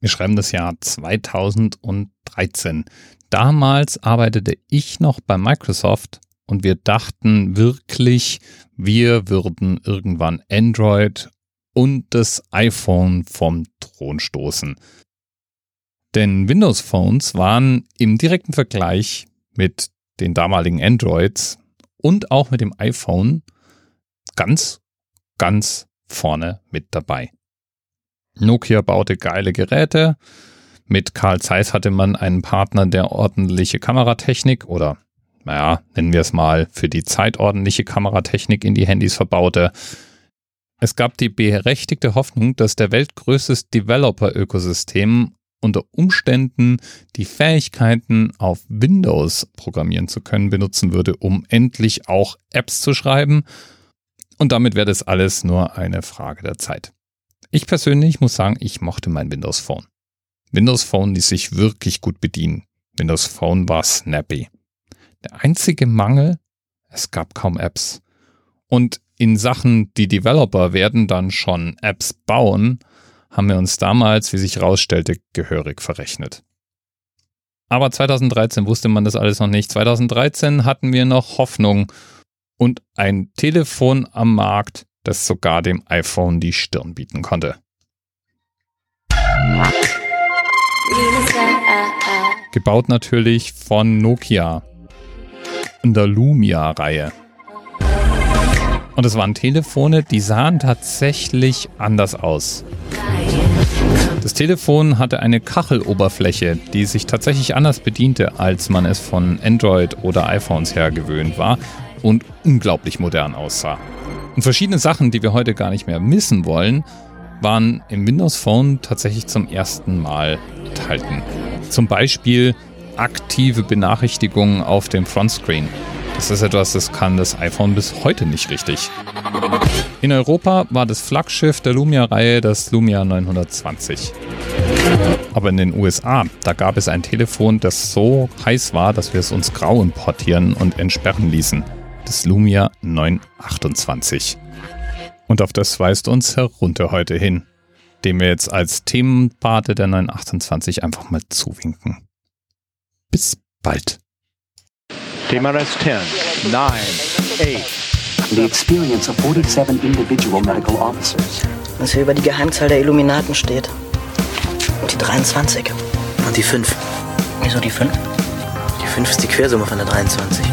Wir schreiben das Jahr 2013. Damals arbeitete ich noch bei Microsoft und wir dachten wirklich, wir würden irgendwann Android und das iPhone vom Thron stoßen. Denn Windows Phones waren im direkten Vergleich mit den damaligen Androids und auch mit dem iPhone ganz, ganz vorne mit dabei. Nokia baute geile Geräte. Mit Carl Zeiss hatte man einen Partner, der ordentliche Kameratechnik oder, naja, nennen wir es mal, für die Zeit ordentliche Kameratechnik in die Handys verbaute. Es gab die berechtigte Hoffnung, dass der weltgrößtes Developer-Ökosystem unter Umständen die Fähigkeiten auf Windows programmieren zu können benutzen würde, um endlich auch Apps zu schreiben. Und damit wäre das alles nur eine Frage der Zeit. Ich persönlich muss sagen, ich mochte mein Windows Phone. Windows Phone ließ sich wirklich gut bedienen. Windows Phone war snappy. Der einzige Mangel, es gab kaum Apps. Und in Sachen, die Developer werden dann schon Apps bauen, haben wir uns damals, wie sich herausstellte, gehörig verrechnet. Aber 2013 wusste man das alles noch nicht. 2013 hatten wir noch Hoffnung und ein Telefon am Markt, das sogar dem iPhone die Stirn bieten konnte. Gebaut natürlich von Nokia in der Lumia-Reihe. Und es waren Telefone, die sahen tatsächlich anders aus. Das Telefon hatte eine Kacheloberfläche, die sich tatsächlich anders bediente, als man es von Android oder iPhones her gewöhnt war und unglaublich modern aussah. Und verschiedene Sachen, die wir heute gar nicht mehr missen wollen, waren im Windows Phone tatsächlich zum ersten Mal enthalten. Zum Beispiel aktive Benachrichtigungen auf dem Frontscreen. Das ist etwas, das kann das iPhone bis heute nicht richtig. In Europa war das Flaggschiff der Lumia-Reihe das Lumia 920. Aber in den USA, da gab es ein Telefon, das so heiß war, dass wir es uns grau importieren und entsperren ließen das Lumia 928. Und auf das weist uns herunter heute hin, dem wir jetzt als Themenpate der 928 einfach mal zuwinken. Bis bald. TMRS 10, 9, 8. The experience of 47 individual medical officers. Was hier über die Geheimzahl der Illuminaten steht. Und die 23. Und die 5. Wieso die 5? Die 5 ist die Quersumme von der 23.